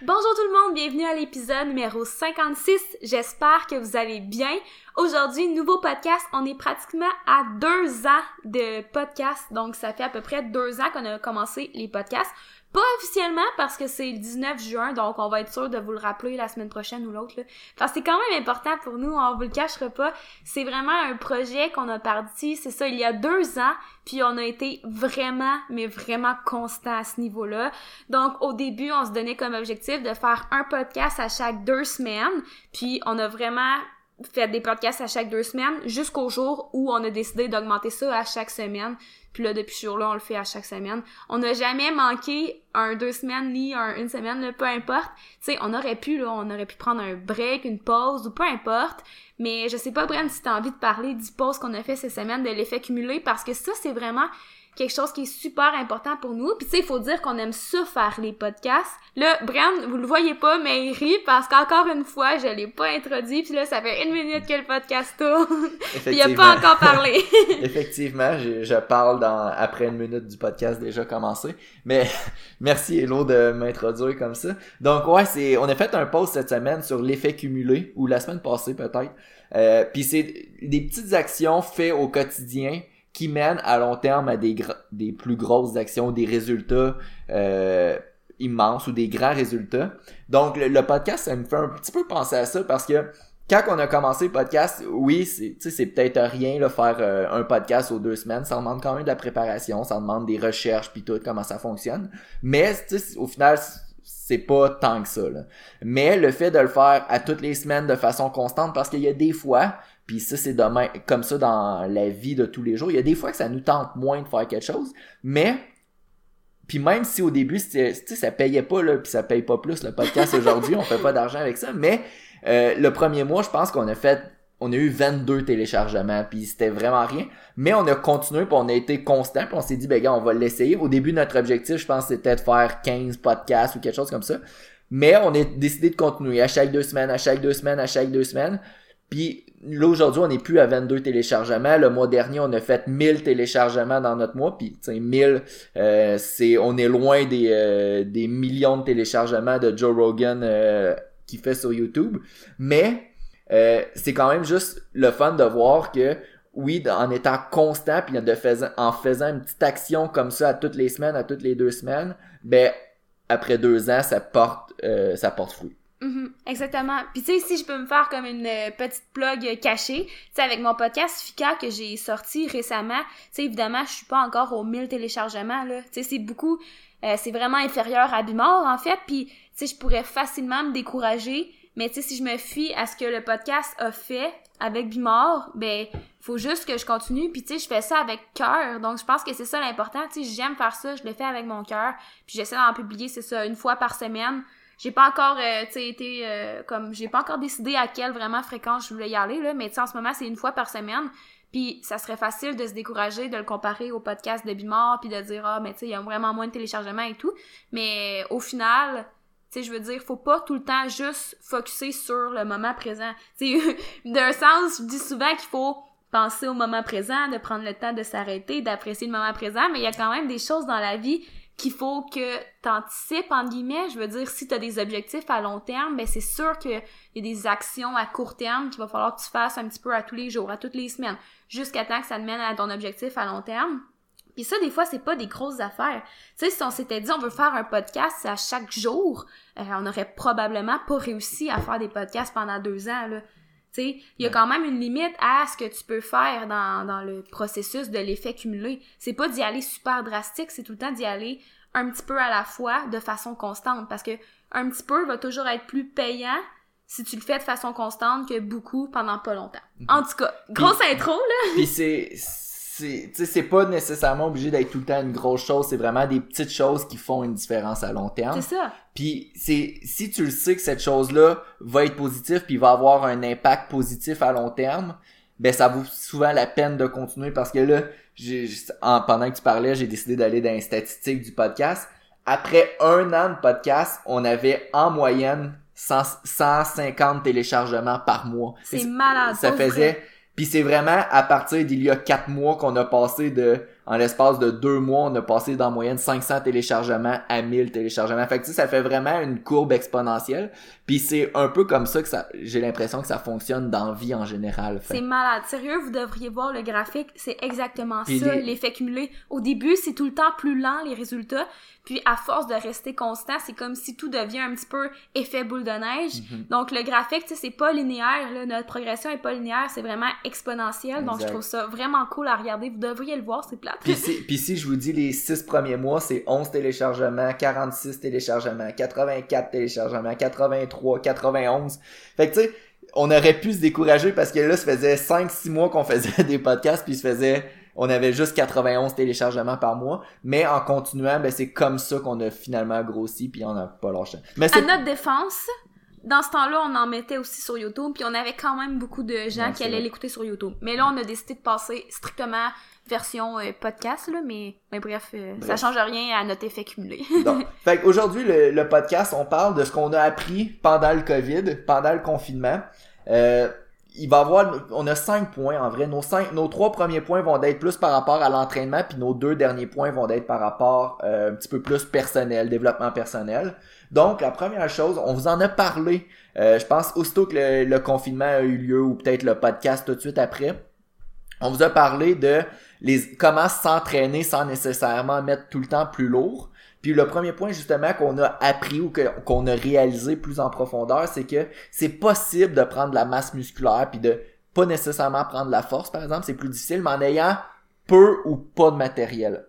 Bonjour tout le monde, bienvenue à l'épisode numéro 56. J'espère que vous allez bien. Aujourd'hui, nouveau podcast. On est pratiquement à deux ans de podcast. Donc, ça fait à peu près deux ans qu'on a commencé les podcasts. Pas officiellement parce que c'est le 19 juin, donc on va être sûr de vous le rappeler la semaine prochaine ou l'autre. Parce que c'est quand même important pour nous, on vous le cachera pas. C'est vraiment un projet qu'on a parti, c'est ça, il y a deux ans, puis on a été vraiment, mais vraiment constant à ce niveau-là. Donc au début, on se donnait comme objectif de faire un podcast à chaque deux semaines, puis on a vraiment fait des podcasts à chaque deux semaines jusqu'au jour où on a décidé d'augmenter ça à chaque semaine. Puis là, depuis ce jour-là, on le fait à chaque semaine. On n'a jamais manqué un deux semaines ni un, une semaine, peu importe. Tu sais, on aurait pu, là, on aurait pu prendre un break, une pause ou peu importe. Mais je sais pas, Bren, si t'as envie de parler du pause qu'on a fait cette semaine, de l'effet cumulé, parce que ça, c'est vraiment quelque chose qui est super important pour nous. Puis tu sais, il faut dire qu'on aime ça faire les podcasts. Là, Bram, vous le voyez pas, mais il rit parce qu'encore une fois, je l'ai pas introduit. Puis là, ça fait une minute que le podcast tourne. il a pas encore parlé. Effectivement, je, je, parle dans après une minute du podcast déjà commencé. Mais merci Hello de m'introduire comme ça. Donc ouais, c'est on a fait un post cette semaine sur l'effet cumulé ou la semaine passée peut-être. Euh, puis c'est des petites actions faites au quotidien qui mènent à long terme à des, des plus grosses actions, des résultats euh, immenses ou des grands résultats. Donc le, podcast, ça me fait un petit peu penser à ça parce que quand on a commencé le podcast, oui, c'est peut-être rien là, faire euh, un podcast aux deux semaines. Ça demande quand même de la préparation, ça demande des recherches puis tout, comment ça fonctionne. Mais au final, c'est pas tant que ça. Là. Mais le fait de le faire à toutes les semaines de façon constante, parce qu'il y a des fois, puis ça, c'est demain, comme ça dans la vie de tous les jours. Il y a des fois que ça nous tente moins de faire quelque chose, mais puis même si au début, ça payait pas, là, puis ça paye pas plus le podcast aujourd'hui, on fait pas d'argent avec ça, mais euh, le premier mois, je pense qu'on a fait, on a eu 22 téléchargements, puis c'était vraiment rien. Mais on a continué, puis on a été constant, puis on s'est dit, ben gars, on va l'essayer. Au début, notre objectif, je pense, c'était de faire 15 podcasts ou quelque chose comme ça. Mais on a décidé de continuer à chaque deux semaines, à chaque deux semaines, à chaque deux semaines. Puis là aujourd'hui, on n'est plus à 22 téléchargements. Le mois dernier, on a fait 1000 téléchargements dans notre mois. Puis 1000, euh, c'est on est loin des, euh, des millions de téléchargements de Joe Rogan euh, qui fait sur YouTube. Mais euh, c'est quand même juste le fun de voir que oui, en étant constant puis en faisant une petite action comme ça à toutes les semaines, à toutes les deux semaines, ben après deux ans, ça porte ça porte fruit. Mm-hmm. exactement. Puis tu sais, si je peux me faire comme une euh, petite plug cachée, tu sais, avec mon podcast Fika que j'ai sorti récemment, tu sais, évidemment, je suis pas encore aux 1000 téléchargements, là. Tu sais, c'est beaucoup, euh, c'est vraiment inférieur à Bimor, en fait, puis tu sais, je pourrais facilement me décourager, mais tu sais, si je me fie à ce que le podcast a fait avec Bimor, ben, faut juste que je continue, puis tu sais, je fais ça avec cœur, donc je pense que c'est ça l'important, tu sais, j'aime faire ça, je le fais avec mon cœur, puis j'essaie d'en publier, c'est ça, une fois par semaine, j'ai pas encore euh, tu sais été euh, comme j'ai pas encore décidé à quelle vraiment fréquence je voulais y aller là. Mais tu en ce moment c'est une fois par semaine. Puis ça serait facile de se décourager de le comparer au podcast de Bimor puis de dire ah mais tu sais il y a vraiment moins de téléchargements et tout. Mais au final je veux dire faut pas tout le temps juste focuser sur le moment présent d'un sens je dis souvent qu'il faut penser au moment présent, de prendre le temps de s'arrêter, d'apprécier le moment présent, mais il y a quand même des choses dans la vie qu'il faut que t'anticipes, entre guillemets. Je veux dire, si t'as des objectifs à long terme, ben c'est sûr qu'il y a des actions à court terme qu'il va falloir que tu fasses un petit peu à tous les jours, à toutes les semaines, jusqu'à temps que ça te mène à ton objectif à long terme. Puis ça, des fois, c'est pas des grosses affaires. Tu sais, si on s'était dit on veut faire un podcast à chaque jour, euh, on aurait probablement pas réussi à faire des podcasts pendant deux ans, là. Tu sais, il y a quand même une limite à ce que tu peux faire dans, dans le processus de l'effet cumulé. C'est pas d'y aller super drastique, c'est tout le temps d'y aller un petit peu à la fois de façon constante parce que un petit peu va toujours être plus payant si tu le fais de façon constante que beaucoup pendant pas longtemps. Mhm. En tout cas, grosse intro là. Puis c'est c'est c'est pas nécessairement obligé d'être tout le temps une grosse chose, c'est vraiment des petites choses qui font une différence à long terme. C'est ça. Puis c'est si tu le sais que cette chose-là va être positive puis va avoir un impact positif à long terme, ben ça vaut souvent la peine de continuer parce que là, j'ai, en, pendant que tu parlais, j'ai décidé d'aller dans les statistiques du podcast. Après un an de podcast, on avait en moyenne 150 téléchargements par mois. C'est malade. Ça faisait. Puis c'est vraiment à partir d'il y a quatre mois qu'on a passé de en l'espace de deux mois, on a passé d'en moyenne 500 téléchargements à 1000 téléchargements. Fait que tu sais, ça fait vraiment une courbe exponentielle. Puis c'est un peu comme ça que ça, j'ai l'impression que ça fonctionne dans la vie en général. C'est malade. Sérieux, vous devriez voir le graphique. C'est exactement ça, l'effet cumulé. Au début, c'est tout le temps plus lent, les résultats. Puis à force de rester constant, c'est comme si tout devient un petit peu effet boule de neige. Mhm. Donc le graphique, tu sais, c'est pas linéaire. Là. Notre progression est pas linéaire, c'est vraiment exponentiel. Donc je trouve ça vraiment cool à regarder. Vous devriez le voir, c'est plate. Puis si, puis si je vous dis les six premiers mois, c'est 11 téléchargements, 46 téléchargements, 84 téléchargements, 83, 91. Fait que tu sais, on aurait pu se décourager parce que là, ça faisait 5-6 mois qu'on faisait des podcasts, puis ça faisait on avait juste 91 téléchargements par mois, mais en continuant, ben c'est comme ça qu'on a finalement grossi puis on n'a pas lâché. Mais à notre défense, dans ce temps-là, on en mettait aussi sur YouTube, puis on avait quand même beaucoup de gens qui allaient l'écouter sur YouTube. Mais là, on a décidé de passer strictement version euh, podcast, là, mais, mais bref, euh, ça change rien à notre effet cumulé. Donc, fait aujourd'hui, le, le, podcast, on parle de ce qu'on a appris pendant le COVID, pendant le confinement. Euh, il va avoir, on a cinq points en vrai. Nos cinq, nos trois premiers points vont être plus par rapport à l'entraînement, puis nos deux derniers points vont être par rapport euh, un petit peu plus personnel, développement personnel. Donc la première chose, on vous en a parlé. Je pense aussitôt que le, le, confinement a eu lieu ou peut-être le podcast tout de suite après. On vous a parlé de les comment s'entraîner sans nécessairement mettre tout le temps plus lourd. Puis le premier point justement qu'on a appris ou qu'on a réalisé plus en profondeur, c'est que c'est possible de prendre la masse musculaire puis de pas nécessairement prendre la force par exemple, c'est plus difficile mais en ayant peu ou pas de matériel.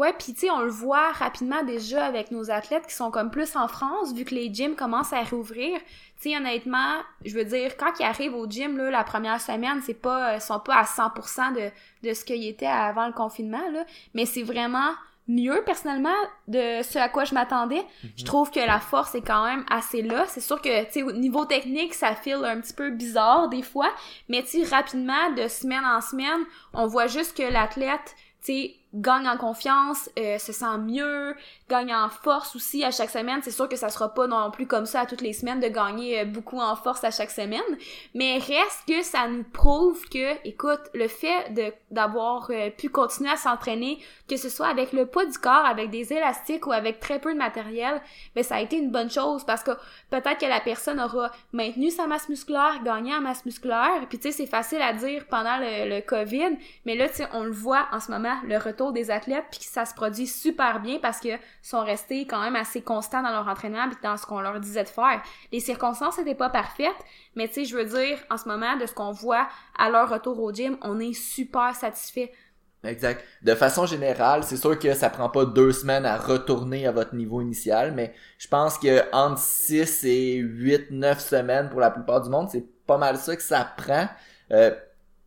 Ouais, puis tu sais, on le voit rapidement déjà avec nos athlètes qui sont comme plus en France, vu que les gyms commencent à rouvrir. Tu sais, honnêtement, je veux dire, quand ils arrivent au gym, là, la première semaine, c'est pas, ils sont pas à 100% de, de ce qu'ils étaient avant le confinement, là, mais c'est vraiment mieux personnellement de ce à quoi je m'attendais. Je mhm. trouve que la force est quand même assez là. C'est sûr que tu sais au niveau technique, ça file un petit peu bizarre des fois, mais tu rapidement de semaine en semaine, on voit juste que l'athlète tu sais gagne en confiance, euh, se sent mieux, gagne en force aussi à chaque semaine. C'est sûr que ça sera pas non plus comme ça à toutes les semaines de gagner euh, beaucoup en force à chaque semaine, mais reste que ça nous prouve que, écoute, le fait de d'avoir euh, pu continuer à s'entraîner, que ce soit avec le poids du corps, avec des élastiques ou avec très peu de matériel, ben ça a été une bonne chose parce que peut-être que la personne aura maintenu sa masse musculaire, gagné en masse musculaire, puis tu sais c'est facile à dire pendant le, le Covid, mais là tu sais on le voit en ce moment le retour des athlètes, puis ça se produit super bien parce que sont restés quand même assez constants dans leur entraînement puis dans ce qu'on leur disait de faire. Les circonstances n'étaient pas parfaites, mais tu sais, je veux dire, en ce moment, de ce qu'on voit à leur retour au gym, on est super satisfait. Exact. De façon générale, c'est sûr que ça prend pas deux semaines à retourner à votre niveau initial, mais je pense que entre 6 et 8, 9 semaines pour la plupart du monde, c'est pas mal ça que ça prend. Euh,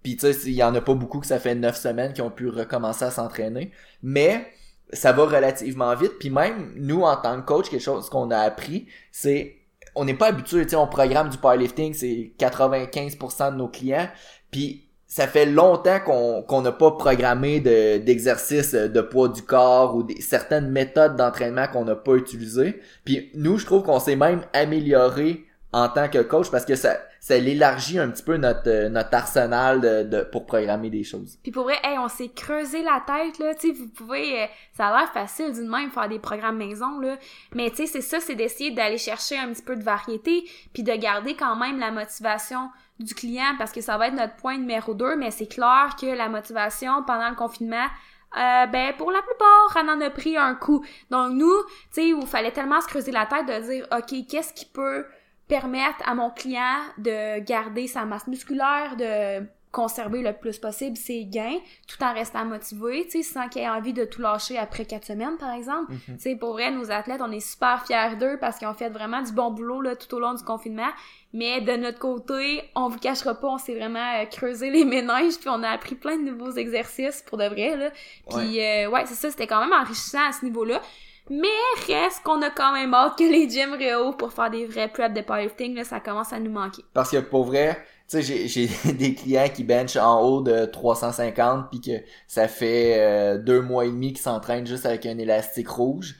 puis tu sais, il y en a pas beaucoup que ça fait neuf semaines qui ont pu recommencer à s'entraîner. Mais ça va relativement vite. Puis même nous, en tant que coach, quelque chose qu'on a appris, c'est on n'est pas habitué, tu sais, on programme du powerlifting, c'est 95% de nos clients. Puis ça fait longtemps qu'on n'a pas programmé d'exercices de, poids du corps ou des, certaines méthodes d'entraînement qu'on n'a pas utilisées. Puis nous, je trouve qu'on s'est même amélioré en tant que coach parce que ça, ça l'élargit un petit peu notre, euh, notre arsenal de, pour programmer des choses. Puis pour vrai, hey, on s'est creusé la tête, là, tu vous pouvez, euh, ça a l'air facile d'une même faire des programmes maison, là, mais tu sais, c'est ça, c'est d'essayer d'aller chercher un petit peu de variété, puis de garder quand même la motivation du client, parce que ça va être notre point numéro 2, mais c'est clair que la motivation pendant le confinement, euh, ben pour la plupart, on en a pris un coup. Donc nous, tu sais, il fallait tellement se creuser la tête de dire, ok, qu'est-ce qui peut permettre à mon client de garder sa masse musculaire, de conserver le plus possible ses gains tout en restant motivé, tu sais, sans qu'il ait envie de tout lâcher après quatre semaines, par exemple. Mhm. Tu sais, pour vrai, nos athlètes, on est super fiers d'eux parce qu'ils ont fait vraiment du bon boulot, là, tout au long du confinement. Mais de notre côté, on vous cachera pas, on s'est vraiment euh, creusé les ménages puis on a appris plein de nouveaux exercices pour de vrai, là. Puis, ouais, euh, ouais c'est ça, c'était quand même enrichissant à ce niveau-là. Mais reste qu'on a quand même hâte que les gyms réouvrent pour faire des vrais preps de powerlifting, ça commence à nous manquer. Parce que pour vrai, tu sais, j'ai des clients qui benchent en haut de 350 puis que ça fait euh, deux mois et demi qu'ils s'entraînent juste avec un élastique rouge.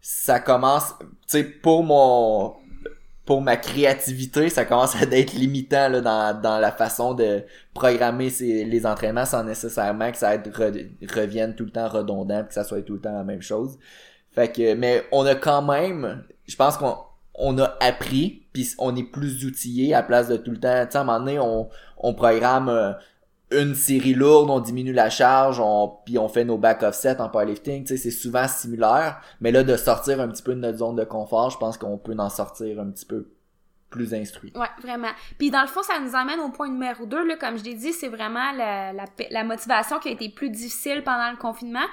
Ça commence, tu sais, pour mon pour ma créativité, ça commence à être limitant là, dans, dans la façon de programmer les entraînements sans nécessairement que ça revienne tout le temps redondant que ça soit tout le temps la même chose. Fait que, mais on a quand même, je pense qu'on on a appris, puis on est plus outillé à place de tout le temps. Tu sais, à un moment donné, on, on programme euh, une série lourde, on diminue la charge, puis on fait nos back offset en powerlifting, tu sais, c'est souvent similaire, mais là, de sortir un petit peu de notre zone de confort, je pense qu'on peut en sortir un petit peu plus instruit. Ouais, vraiment. Puis dans le fond, ça nous amène au point numéro 2, là, comme je l'ai dit, c'est vraiment la, la motivation qui a été plus difficile pendant le confinement.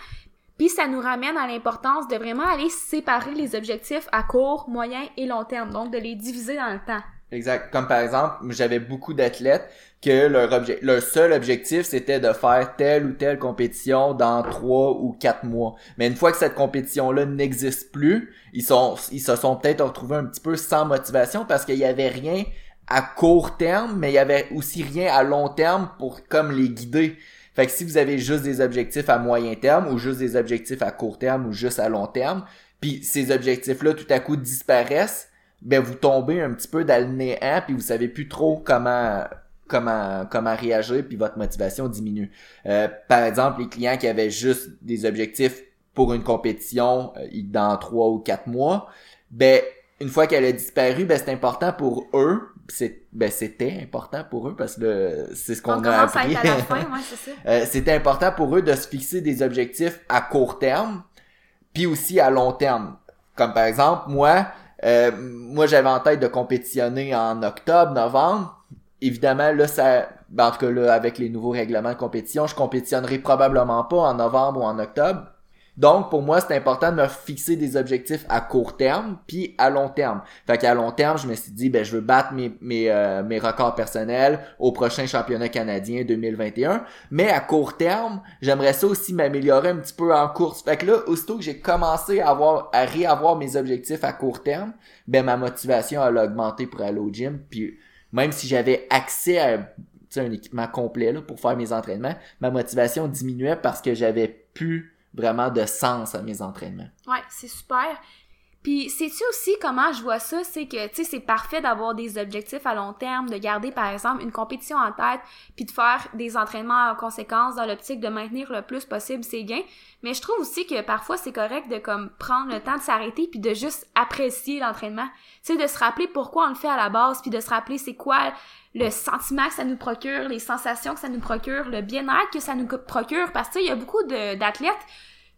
Puis ça nous ramène à l'importance de vraiment aller séparer les objectifs à court, moyen et long terme, donc de les diviser dans le temps. Exact. Comme par exemple, j'avais beaucoup d'athlètes que leur, leur seul objectif, c'était de faire telle ou telle compétition dans trois ou quatre mois. Mais une fois que cette compétition-là n'existe plus, ils, sont, ils se sont peut-être retrouvés un petit peu sans motivation parce qu'il y avait rien à court terme, mais il y avait aussi rien à long terme pour comme les guider. Fait que si vous avez juste des objectifs à moyen terme ou juste des objectifs à court terme ou juste à long terme, puis ces objectifs-là tout à coup disparaissent, ben vous tombez un petit peu dans le néant puis vous savez plus trop comment comment comment réagir puis votre motivation diminue. Euh, par exemple, les clients qui avaient juste des objectifs pour une compétition euh, dans trois ou quatre mois, ben une fois qu'elle a disparu, ben c'est important pour eux. C'est ben c'était important pour eux parce que c'est ce qu'on a appris. c'était important pour eux de se fixer des objectifs à court terme, puis aussi à long terme. Comme par exemple, moi, euh, moi, j'avais en tête de compétitionner en octobre, novembre. Évidemment, là, ça, ben, en tout cas, là, avec les nouveaux règlements de compétition, je compétitionnerai probablement pas en novembre ou en octobre. Donc, pour moi, c'est important de me fixer des objectifs à court terme, puis à long terme. Fait qu'à long terme, je me suis dit, ben, je veux battre mes, mes, euh, mes records personnels au prochain championnat canadien 2021. Mais à court terme, j'aimerais ça aussi m'améliorer un petit peu en course. Fait que là, aussitôt que j'ai commencé à avoir, à réavoir mes objectifs à court terme, ben, ma motivation, a augmenté pour aller au gym. Puis, même si j'avais accès à un équipement complet là, pour faire mes entraînements, ma motivation diminuait parce que j'avais plus vraiment de sens à mes entraînements. Ouais, c'est super. Puis, sais-tu aussi comment je vois ça? C'est que, tu sais, c'est parfait d'avoir des objectifs à long terme, de garder, par exemple, une compétition en tête, puis de faire des entraînements en conséquence dans l'optique de maintenir le plus possible ses gains. Mais je trouve aussi que parfois, c'est correct de, comme, prendre le temps de s'arrêter puis de juste apprécier l'entraînement. Tu sais, de se rappeler pourquoi on le fait à la base, puis de se rappeler c'est quoi le sentiment que ça nous procure, les sensations que ça nous procure, le bien-être que ça nous procure. Parce que, il y a beaucoup d'athlètes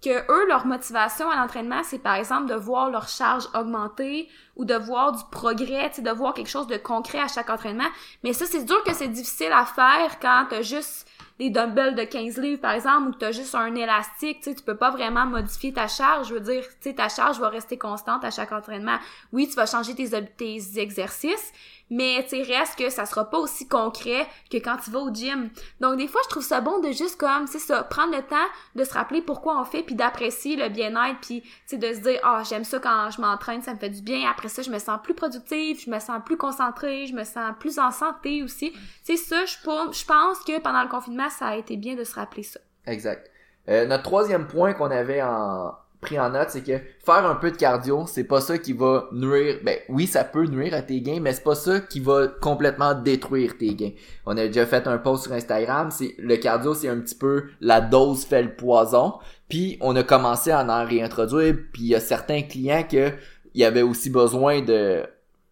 que eux, leur motivation à l'entraînement, c'est par exemple de voir leur charge augmenter ou de voir du progrès, de voir quelque chose de concret à chaque entraînement. Mais ça, c'est sûr que c'est difficile à faire quand t'as juste des dumbbells de 15 livres, par exemple, ou que t'as juste un élastique, tu tu peux pas vraiment modifier ta charge. Je veux dire, tu ta charge va rester constante à chaque entraînement. Oui, tu vas changer tes, tes exercices, mais tu reste que ça sera pas aussi concret que quand tu vas au gym. Donc des fois, je trouve ça bon de juste comme c'est ça, prendre le temps de se rappeler pourquoi on fait puis d'apprécier le bien-être puis tu de se dire ah, j'aime ça quand je m'entraîne, ça me fait du bien. Après ça, je me sens plus productive, je me sens plus concentrée, je me sens plus en santé aussi. C'est ça, je je pense que pendant le confinement, ça a été bien de se rappeler ça. Exact. Euh, notre troisième point qu'on avait en, en note, c'est que faire un peu de cardio, c'est pas ça qui va nuire. Ben oui, ça peut nuire à tes gains, mais c'est pas ça qui va complètement détruire tes gains. On a déjà fait un post sur Instagram, c'est le cardio, c'est un petit peu la dose fait le poison. Puis on a commencé à en réintroduire, puis il y a certains clients que il y avait aussi besoin de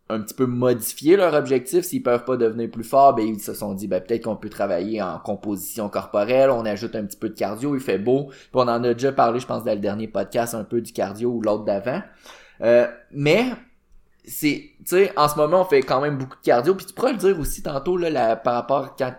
un petit peu modifier leur objectif. S'ils peuvent pas devenir plus forts ben ils se sont dit ben peut-être qu'on peut travailler en composition corporelle. On ajoute un petit peu de cardio. Il fait beau. Puis on en a déjà parlé je pense dans le dernier podcast un peu du cardio ou l'autre d'avant. Euh, mais c'est tu sais en ce moment on fait quand même beaucoup de cardio. Puis tu pourrais le dire aussi tantôt là par rapport quand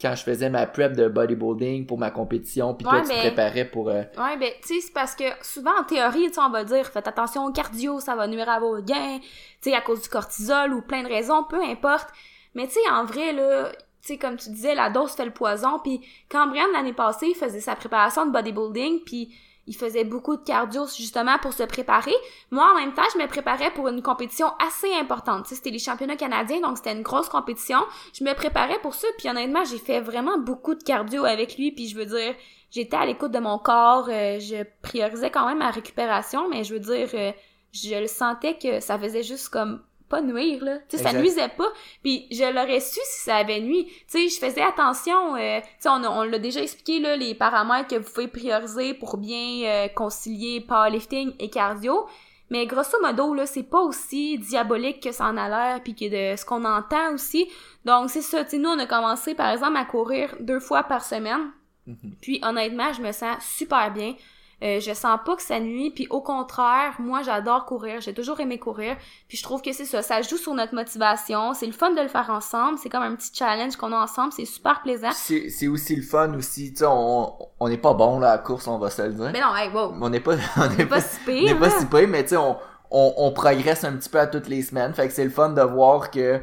quand je faisais ma prep de bodybuilding pour ma compétition, puis toi, tu te préparais pour... Euh... Ouais, ben, tu sais, c'est parce que souvent, en théorie, tu on va dire, faites attention au cardio, ça va nuire à vos gains, tu sais, à cause du cortisol ou plein de raisons, peu importe. Mais tu sais, en vrai, là, tu sais, comme tu disais, la dose fait le poison, puis quand Brian, l'année passée, faisait sa préparation de bodybuilding, puis il faisait beaucoup de cardio justement pour se préparer. Moi, en même temps, je me préparais pour une compétition assez importante. c'était les championnats canadiens, donc c'était une grosse compétition. Je me préparais pour ça, puis honnêtement, j'ai fait vraiment beaucoup de cardio avec lui, puis je veux dire, j'étais à l'écoute de mon corps, euh, je priorisais quand même ma récupération, mais je veux dire, euh, je le sentais que ça faisait juste comme pas nuire, là. Tu sais, ça nuisait pas. Puis je l'aurais su si ça avait nuit. Tu sais, je faisais attention. euh, tu sais, on l'a déjà expliqué, là, les paramètres que vous pouvez prioriser pour bien euh, concilier powerlifting et cardio. Mais grosso modo, là, c'est pas aussi diabolique que ça en a l'air, puis que de ce qu'on entend aussi. Donc, c'est ça. Tu sais, nous, on a commencé, par exemple, à courir deux fois par semaine. Mhm. Puis, honnêtement, je me sens super bien. Euh, je sens pas que ça nuit, puis au contraire, moi j'adore courir, j'ai toujours aimé courir, puis je trouve que c'est ça, ça joue sur notre motivation, c'est le fun de le faire ensemble, c'est comme un petit challenge qu'on a ensemble, c'est super plaisant. C'est c'est aussi le fun aussi, tu sais, on on n'est pas bon là à la course, on va se le dire. Mais non, hey, wow, On n'est pas on on n'est est pas pas si on n'est pas si pire, mais tu sais, on, on, on progresse un petit peu à toutes les semaines. Fait que c'est le fun de voir que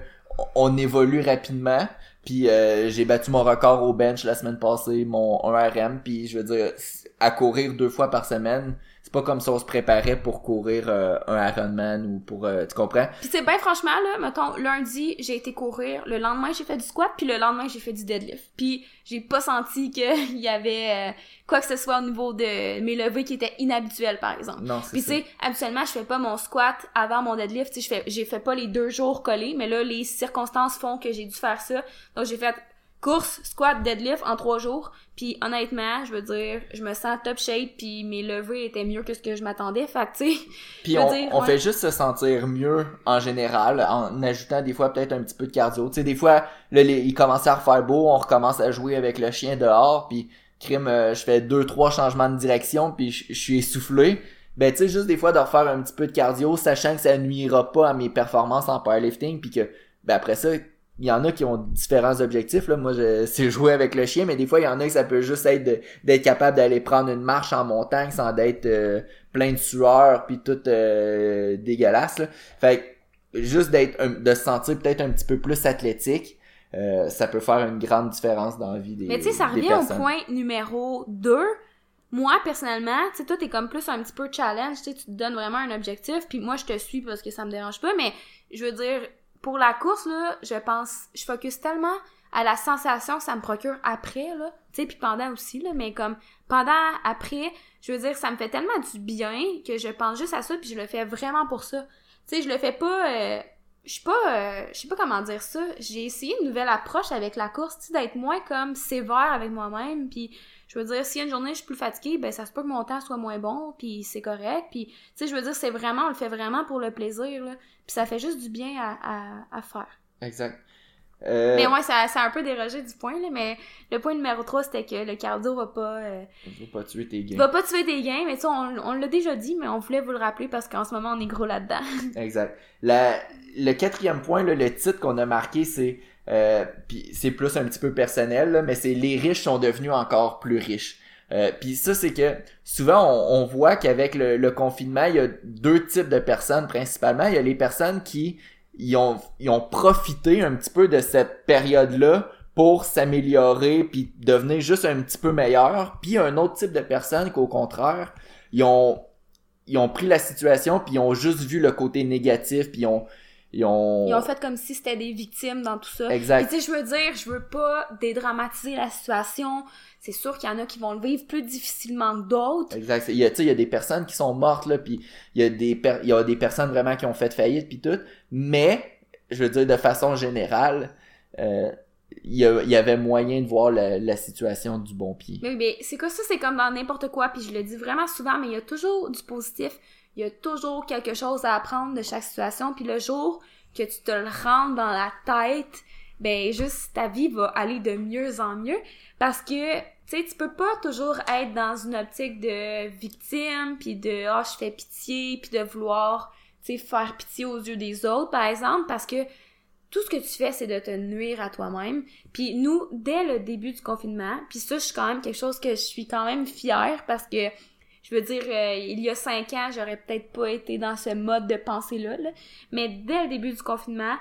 on évolue rapidement. Puis euh, j'ai battu mon record au bench la semaine passée, mon 1RM. Puis je veux dire, à courir deux fois par semaine, c'est pas comme si on se préparait pour courir euh, un Ironman ou pour... euh, tu comprends? Puis c'est bien franchement, là, mettons, lundi, j'ai été courir, le lendemain, j'ai fait du squat, puis le lendemain, j'ai fait du deadlift. Puis j'ai pas senti qu'il y avait euh, quoi que ce soit au niveau de mes levées qui étaient inhabituelles, par exemple. Non, c'est Puis tu sais, habituellement, je fais pas mon squat avant mon deadlift, tu sais, j'ai fait pas les deux jours collés, mais là les circonstances font que j'ai dû faire ça. Donc j'ai fait course, squat, deadlift en trois jours. Puis honnêtement, je veux dire, je me sens top shape, puis mes levées étaient mieux que ce que je m'attendais. Fait que tu sais, Puis on, dire, on ouais. fait juste se sentir mieux en général en ajoutant des fois peut-être un petit peu de cardio. Tu sais, des fois, là, les- il commençait à refaire beau, on recommence à jouer avec le chien dehors, puis crime, euh, je fais deux, trois changements de direction, puis je je suis essoufflé. Ben, tu sais, juste des fois de refaire un petit peu de cardio, sachant que ça nuira pas à mes performances en powerlifting, puis que, ben après ça, il y en a qui ont différents objectifs. Là. Moi, je- c'est jouer avec le chien, mais des fois, il y en a que ça peut juste être d'être capable d'aller prendre une marche en montagne sans d'être euh, plein de sueur puis tout euh, dégueulasse. Là. Fait que juste d'être de se sentir peut-être un petit peu plus athlétique, euh, ça peut faire une grande différence dans la vie des Mais tu sais, ça revient au point numéro 2. Moi, personnellement, tu sais, toi, t'es comme plus un petit peu challenge, tu sais, tu te donnes vraiment un objectif, puis moi, je te suis parce que ça me dérange pas, mais je veux dire, pour la course, là, je pense, je focus tellement à la sensation que ça me procure après, là, tu sais, puis pendant aussi, là, mais comme pendant, après, je veux dire, ça me fait tellement du bien que je pense juste à ça, puis je le fais vraiment pour ça. Tu sais, je le fais pas... euh, je suis pas euh, je sais pas comment dire ça j'ai essayé une nouvelle approche avec la course tu sais d'être moins comme sévère avec moi-même puis je veux dire si une journée je suis plus fatiguée ben ça se peut que mon temps soit moins bon puis c'est correct puis tu sais je veux dire c'est vraiment on le fait vraiment pour le plaisir là puis ça fait juste du bien à, à, à faire Exact. Euh, mais ouais ça, ça a un peu dérogé du point là mais le point numéro 3 c'était que le cardio va pas euh, veux pas tuer tes gains. va pas tuer tes gains mais tu on, on l'a déjà dit mais on voulait vous le rappeler parce qu'en ce moment on est gros là-dedans Exact. La, le quatrième point, là, le titre qu'on a marqué, c'est euh, c'est plus un petit peu personnel, là, mais c'est les riches sont devenus encore plus riches. Euh, puis ça, c'est que souvent on, voit qu'avec le, confinement, il y a deux types de personnes principalement. Il y a les personnes qui ils ont, ont profité un petit peu de cette période-là pour s'améliorer puis devenir juste un petit peu meilleur. Puis un autre type de personnes qu'au contraire, ils ont ils ont pris la situation puis ils ont juste vu le côté négatif puis ils ont ils ont, ils ont fait comme si c'était des victimes dans tout ça exact tu sais, je veux dire, je veux pas dédramatiser la situation. C'est sûr qu'il y en a qui vont le vivre plus difficilement que d'autres. exact il y a il y a des personnes qui sont mortes là puis il y a des per- il y a des personnes vraiment qui ont fait faillite puis tout mais je veux dire de façon générale euh, il y, a- il y avait moyen de voir la, la situation du bon pied Mais, mais c'est quoi ça? C'est comme dans n'importe quoi. Puis je le dis vraiment souvent, mais il y a toujours du positif. Il y a toujours quelque chose à apprendre de chaque situation. Puis le jour que tu te le rentres dans la tête, ben juste ta vie va aller de mieux en mieux. Parce que, tu sais, tu peux pas toujours être dans une optique de victime, puis de « ah, je fais pitié », puis de vouloir, tu sais, faire pitié aux yeux des autres, par exemple, parce que tout ce que tu fais, c'est de te nuire à toi-même. Puis nous, dès le début du confinement, puis ça, je suis quand même quelque chose que je suis quand même fière parce que, je veux dire, euh, il y a cinq ans, j'aurais peut-être pas été dans ce mode de pensée-là, là. mais dès le début du confinement,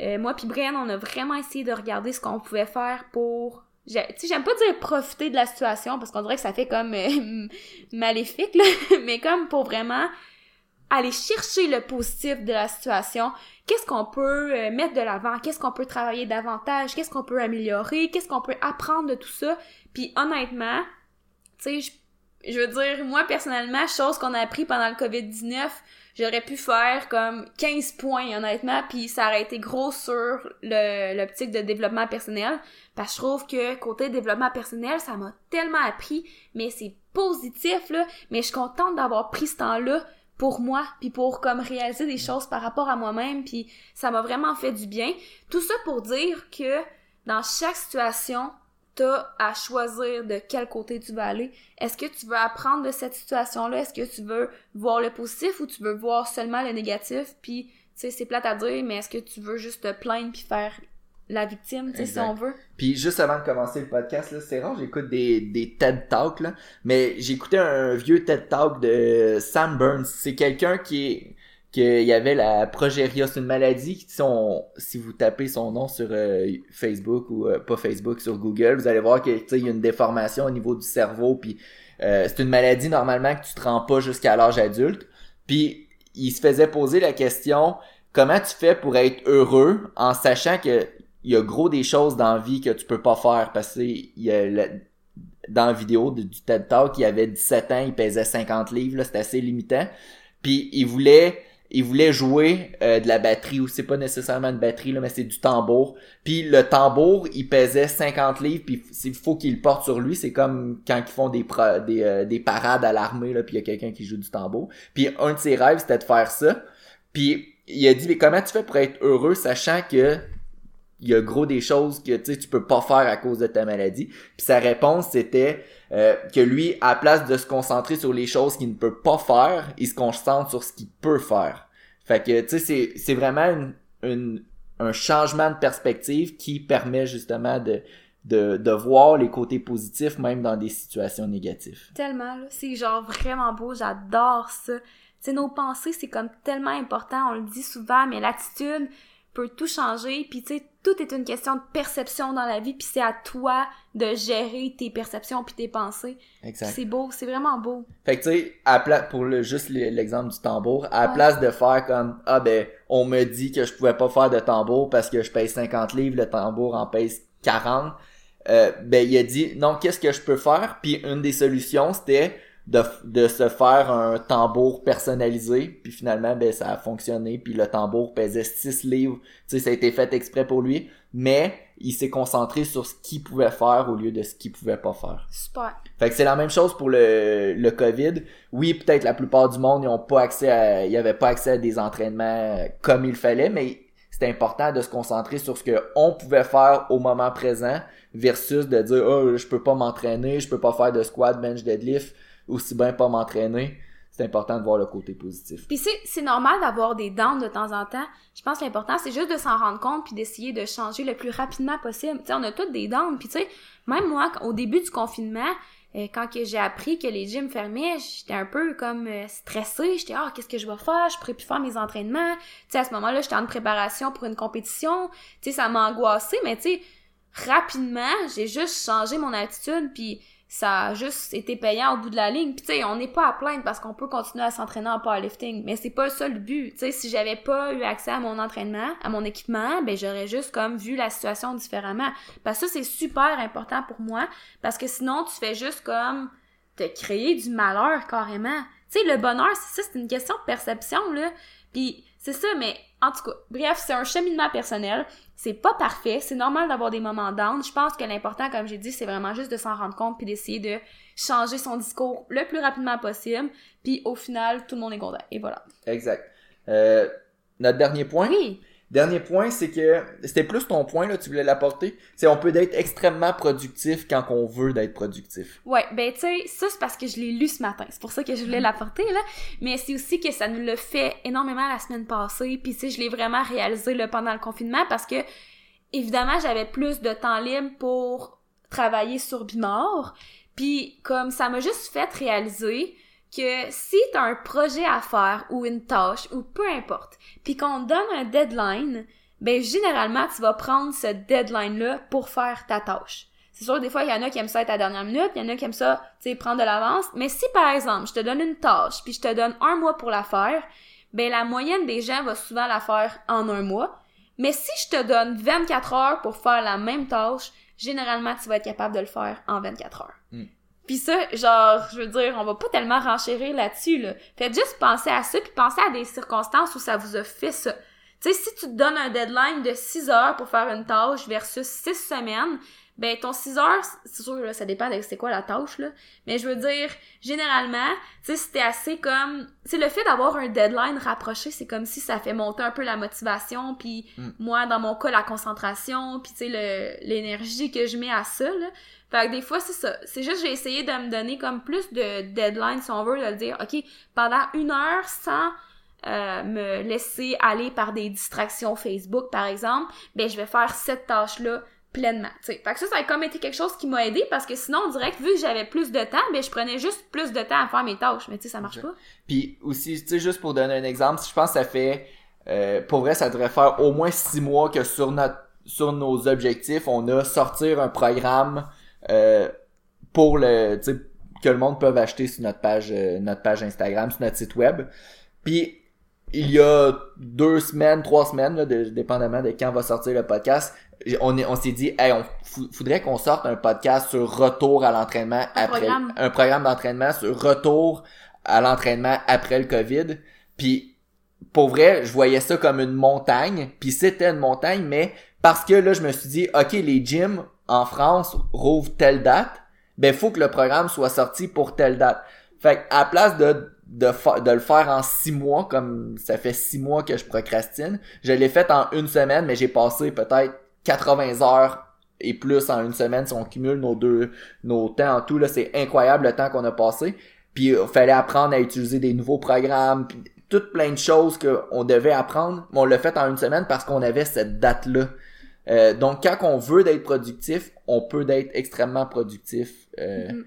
euh, moi puis Brian, on a vraiment essayé de regarder ce qu'on pouvait faire pour... Tu sais, j'aime pas dire profiter de la situation parce qu'on dirait que ça fait comme euh, maléfique, là, mais comme pour vraiment aller chercher le positif de la situation, qu'est-ce qu'on peut mettre de l'avant, qu'est-ce qu'on peut travailler davantage, qu'est-ce qu'on peut améliorer, qu'est-ce qu'on peut apprendre de tout ça? Puis honnêtement, tu sais, je, veux dire, moi personnellement, chose qu'on a appris pendant le COVID-19, j'aurais pu faire comme 15 points, honnêtement, puis ça aurait été gros sur l'optique de développement personnel. Parce que je trouve que côté développement personnel, ça m'a tellement appris, mais c'est positif, là. Mais je suis contente d'avoir pris ce temps-là pour moi, puis pour comme réaliser des choses par rapport à moi-même, puis ça m'a vraiment fait du bien. Tout ça pour dire que dans chaque situation, t'as à choisir de quel côté tu vas aller. Est-ce que tu veux apprendre de cette situation-là? Est-ce que tu veux voir le positif ou tu veux voir seulement le négatif? Puis, tu sais, c'est plate à dire, mais est-ce que tu veux juste te plaindre puis faire la victime, tu sais, si on veut? Puis juste avant de commencer le podcast, là, c'est rare, j'écoute des, des TED Talks, là, mais j'écoutais un vieux TED Talk de Sam Burns. C'est quelqu'un qui est qu'il y avait la progéria, c'est une maladie qui, si vous tapez son nom sur euh, Facebook ou euh, pas Facebook, sur Google, vous allez voir qu'il y a une déformation au niveau du cerveau, puis euh, c'est une maladie normalement que tu te rends pas jusqu'à l'âge adulte. Puis il se faisait poser la question comment tu fais pour être heureux en sachant que il y a gros des choses dans la vie que tu peux pas faire? Parce que il y a dans la vidéo du TED Talk, il avait 17 ans, il pesait 50 livres, c'était assez limitant. Puis il voulait il voulait jouer euh, de la batterie ou c'est pas nécessairement une batterie là mais c'est du tambour. Puis le tambour il pesait 50 livres puis il faut qu'il le porte sur lui. C'est comme quand ils font des des, euh, des parades à l'armée là puis il y a quelqu'un qui joue du tambour. Puis un de ses rêves c'était de faire ça. Puis il a dit mais comment tu fais pour être heureux sachant que il y a gros des choses que tu tu peux pas faire à cause de ta maladie puis sa réponse c'était euh, que lui, à place de se concentrer sur les choses qu'il ne peut pas faire, il se concentre sur ce qu'il peut faire. Fait que, tu sais, c'est vraiment une, un changement de perspective qui permet justement de, de, de voir les côtés positifs même dans des situations négatives. Tellement, là. C'est genre vraiment beau, j'adore ça. Tu nos pensées, c'est comme tellement important, on le dit souvent, mais l'attitude peut tout changer, puis tu sais, tout est une question de perception dans la vie, puis c'est à toi de gérer tes perceptions puis tes pensées. Exact. C'est beau, c'est vraiment beau. Fait que tu sais, à pour le juste l'exemple du tambour, à la place de faire comme ah ben on me dit que je pouvais pas faire de tambour parce que je paye 50 livres, le tambour en pèse 40. Euh, ben il a dit non, qu'est-ce que je peux faire? Puis une des solutions c'était de, de se faire un tambour personnalisé puis finalement ben ça a fonctionné puis le tambour pesait 6 livres. Tu sais ça a été fait exprès pour lui mais il s'est concentré sur ce qu'il pouvait faire au lieu de ce qu'il pouvait pas faire. Super. Fait que c'est la même chose pour le, le covid. Oui peut-être la plupart du monde ils ont pas accès à ils avaient pas accès à des entraînements comme il fallait mais c'est important de se concentrer sur ce que on pouvait faire au moment présent versus de dire oh je peux pas m'entraîner je peux pas faire de squat bench deadlift aussi bien pas m'entraîner, c'est important de voir le côté positif. Puis c'est normal d'avoir des dents de temps en temps. Je pense que l'important, c'est juste de s'en rendre compte puis d'essayer de changer le plus rapidement possible. Tu sais, on a toutes des dents. Puis tu sais, même moi, au début du confinement, euh, quand j'ai appris que les gyms fermaient, j'étais un peu comme euh, stressée. J'étais ah qu'est-ce que je vais faire? Je pourrais plus faire mes entraînements. Tu sais à ce moment-là, j'étais en préparation pour une compétition. Tu sais ça m'a angoissée, mais tu sais rapidement, j'ai juste changé mon attitude puis ça a juste été payant au bout de la ligne. Puis tu sais, on n'est pas à plaindre parce qu'on peut continuer à s'entraîner en powerlifting, mais c'est pas ça le but. Tu sais, si j'avais pas eu accès à mon entraînement, à mon équipement, ben j'aurais juste comme vu la situation différemment. Parce que ça c'est super important pour moi parce que sinon tu fais juste comme te créer du malheur carrément. Tu sais, le bonheur, c'est ça, c'est une question de perception là. Puis c'est ça, mais en tout cas, bref, c'est un cheminement personnel. C'est pas parfait, c'est normal d'avoir des moments down. Je pense que l'important, comme j'ai dit, c'est vraiment juste de s'en rendre compte puis d'essayer de changer son discours le plus rapidement possible. Puis au final, tout le monde est content. Et voilà. Exact. Euh, notre dernier point. Oui. Dernier point, c'est que c'était plus ton point là, tu voulais l'apporter. C'est on peut être extrêmement productif quand on veut d'être productif. Ouais, ben tu sais, ça c'est parce que je l'ai lu ce matin. C'est pour ça que je voulais l'apporter là. Mais c'est aussi que ça nous le fait énormément la semaine passée. Puis tu sais, je l'ai vraiment réalisé là, pendant le confinement parce que évidemment j'avais plus de temps libre pour travailler sur Bimor. Puis comme ça m'a juste fait réaliser que si t'as un projet à faire ou une tâche ou peu importe, puis qu'on donne un deadline, ben généralement tu vas prendre ce deadline-là pour faire ta tâche. C'est sûr, des fois, il y en a qui aiment ça être à la dernière minute, il y en a qui aiment ça, tu sais, prendre de l'avance. Mais si, par exemple, je te donne une tâche, puis je te donne un mois pour la faire, ben la moyenne des gens va souvent la faire en un mois. Mais si je te donne 24 heures pour faire la même tâche, généralement, tu vas être capable de le faire en 24 heures. Hmm. Puis ça, genre, je veux dire, on va pas tellement renchérir là-dessus, là. Faites juste penser à ça, puis pensez à des circonstances où ça vous a fait ça. Tu sais, si tu te donnes un deadline de 6 heures pour faire une tâche versus 6 semaines, ben ton 6 heures, c'est sûr là, ça dépend de c'est quoi la tâche là, mais je veux dire généralement, tu sais c'était assez comme c'est le fait d'avoir un deadline rapproché, c'est comme si ça fait monter un peu la motivation puis Mm. moi dans mon cas la concentration, puis tu sais l'énergie que je mets à ça là. Fait que des fois c'est ça, c'est juste j'ai essayé de me donner comme plus de deadline si on veut de dire OK, pendant une heure sans euh, me laisser aller par des distractions Facebook par exemple, ben je vais faire cette tâche là pleinement, tu sais. Fait que ça, ça a comme été quelque chose qui m'a aidé parce que sinon, on dirait que vu que j'avais plus de temps, ben je prenais juste plus de temps à faire mes tâches. Mais tu sais, ça marche pas. Puis aussi, tu sais, juste pour donner un exemple, je pense que ça fait, euh, pour vrai, ça devrait faire au moins six mois que sur notre, sur nos objectifs, on a sortir un programme euh, pour le, que le monde peut acheter sur notre page, euh, notre page Instagram, sur notre site web. Puis il y a deux semaines, trois semaines, là, de- dépendamment de quand va sortir le podcast, on, est- on s'est dit, hey, on faudrait qu'on sorte un podcast sur retour à l'entraînement après programme. un programme d'entraînement sur retour à l'entraînement après le COVID. Puis pour vrai, je voyais ça comme une montagne, puis c'était une montagne, mais parce que là, je me suis dit, ok, les gyms en France rouvrent telle date, ben faut que le programme soit sorti pour telle date. Fait à la place de de, le faire en six mois, comme ça fait six mois que je procrastine, je l'ai fait en une semaine, mais j'ai passé peut-être 80 heures et plus en une semaine si on cumule nos deux nos temps en tout là, c'est incroyable le temps qu'on a passé. Puis il fallait apprendre à utiliser des nouveaux programmes, puis toutes plein de choses qu'on devait apprendre, mais on l'a fait en une semaine parce qu'on avait cette date-là. Euh, donc quand on veut d'être productif, on peut d'être extrêmement productif. Euh, Mhm.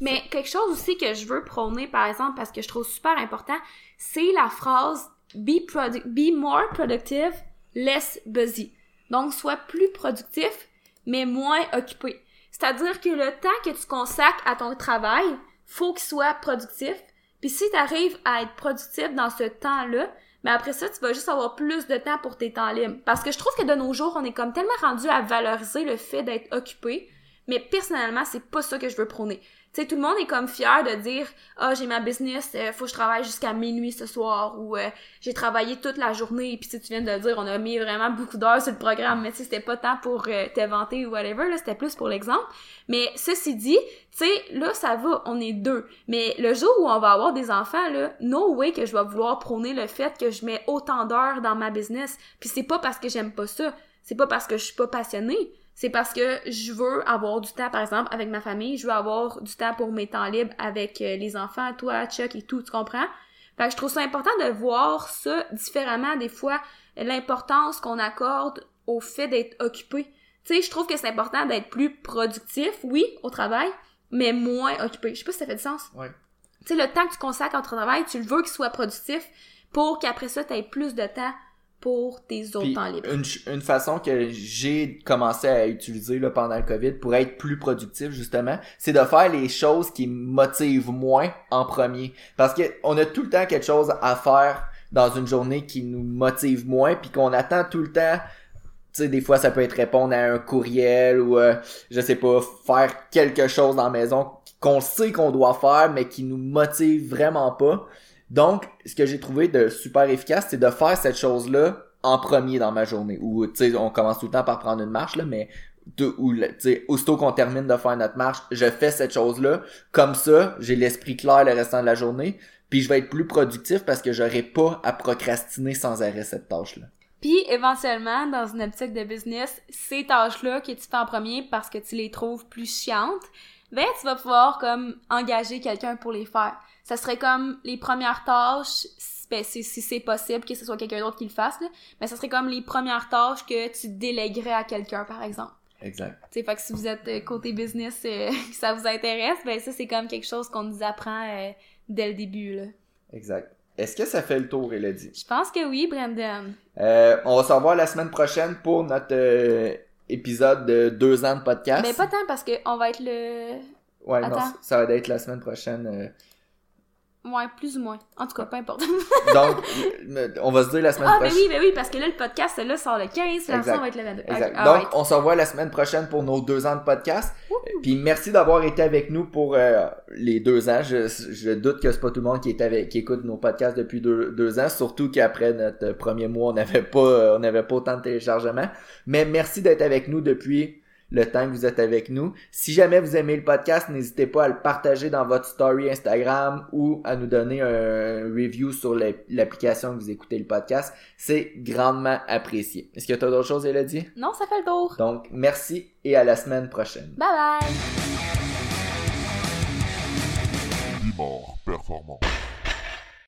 Mais quelque chose aussi que je veux prôner, par exemple, parce que je trouve super important, c'est la phrase be more productive, less busy. Donc, sois plus productif, mais moins occupé. C'est-à-dire que le temps que tu consacres à ton travail, faut qu'il soit productif. Puis si tu arrives à être productif dans ce temps-là, mais après ça, tu vas juste avoir plus de temps pour tes temps libres. Parce que je trouve que de nos jours, on est comme tellement rendu à valoriser le fait d'être occupé, mais personnellement, c'est pas ça que je veux prôner. Tu sais, tout le monde est comme fier de dire ah j'ai ma business, euh, faut que je travaille jusqu'à minuit ce soir ou euh, j'ai travaillé toute la journée puis tu viens de dire on a mis vraiment beaucoup d'heures sur le programme mais tu sais c'était pas tant pour euh, t'inventer ou whatever là c'était plus pour l'exemple. Mais ceci dit tu sais là ça va on est deux. Mais le jour où on va avoir des enfants là no way que je vais vouloir prôner le fait que je mets autant d'heures dans ma business. Puis c'est pas parce que j'aime pas ça. C'est pas parce que je suis pas passionnée c'est parce que je veux avoir du temps, par exemple, avec ma famille, je veux avoir du temps pour mes temps libres avec euh, les enfants, toi, Chuck et tout, tu comprends? Fait que je trouve ça important de voir ça différemment, des fois, l'importance qu'on accorde au fait d'être occupé. Tu sais, je trouve que c'est important d'être plus productif, oui, au travail, mais moins occupé. Je sais pas si ça fait du sens. Ouais. Tu sais, le temps que tu consacres à ton travail, tu le veux qu'il soit productif pour qu'après ça, tu aies plus de temps pour tes autres Puis, temps libres. une, façon que j'ai commencé à utiliser là, pendant le COVID pour être plus productif justement, c'est de faire les choses qui me motivent moins en premier. Parce que on a tout le temps quelque chose à faire dans une journée qui nous motive moins, puis qu'on attend tout le temps. Tu sais, des fois, ça peut être répondre à un courriel ou, euh, je sais pas, faire quelque chose dans la maison qu'on sait qu'on doit faire, mais qui nous motive vraiment pas. Donc, ce que j'ai trouvé de super efficace, c'est de faire cette chose-là en premier dans ma journée. Ou, tu sais, on commence tout le temps par prendre une marche, là, mais de, ou, aussitôt qu'on termine de faire notre marche, je fais cette chose-là. Comme ça, j'ai l'esprit clair le restant de la journée. Puis je vais être plus productif parce que j'aurai pas à procrastiner sans arrêt cette tâche-là. Puis éventuellement, dans une optique de business, ces tâches-là que tu fais en premier parce que tu les trouves plus chiantes, ben tu vas pouvoir comme engager quelqu'un pour les faire. Ça serait comme les premières tâches, ben, si, si c'est possible que ce soit quelqu'un d'autre qui le fasse, là, mais ça serait comme les premières tâches que tu déléguerais à quelqu'un, par exemple. Exact. Tu sais, fait que si vous êtes euh, côté business, euh, que ça vous intéresse, ben ça c'est comme quelque chose qu'on nous apprend euh, dès le début, là. Exact. Est-ce que ça fait le tour, Elodie? Je pense que oui, Brandon. Euh, on va se revoir la semaine prochaine pour notre euh, épisode de deux ans de podcast. Mais pas tant parce que on va être le... Ouais, non, Attends. ça va être la semaine prochaine. Euh, Ouais, plus ou moins. En tout cas, peu importe. Donc, on va se dire la semaine ah, ben prochaine. oui, ben oui, parce que là, le podcast, là, sort le 15, puis Exact. ça va être le 22. Exact. Ok, Donc, on se revoit la semaine prochaine pour nos deux ans de podcast. Wouhou. Puis merci d'avoir été avec nous pour euh, les deux ans. Je, je doute que c'est pas tout le monde qui est avec, qui écoute nos podcasts depuis deux, deux ans, surtout qu'après notre premier mois, on n'avait pas, euh, on n'avait pas autant de téléchargements. Mais merci d'être avec nous depuis le temps que vous êtes avec nous. Si jamais vous aimez le podcast, n'hésitez pas à le partager dans votre story Instagram ou à nous donner un review sur l'application que vous écoutez le podcast. C'est grandement apprécié. Est-ce que tu as d'autres choses, Elodie? Non, ça fait le tour. Donc, merci et à la semaine prochaine. Bye bye!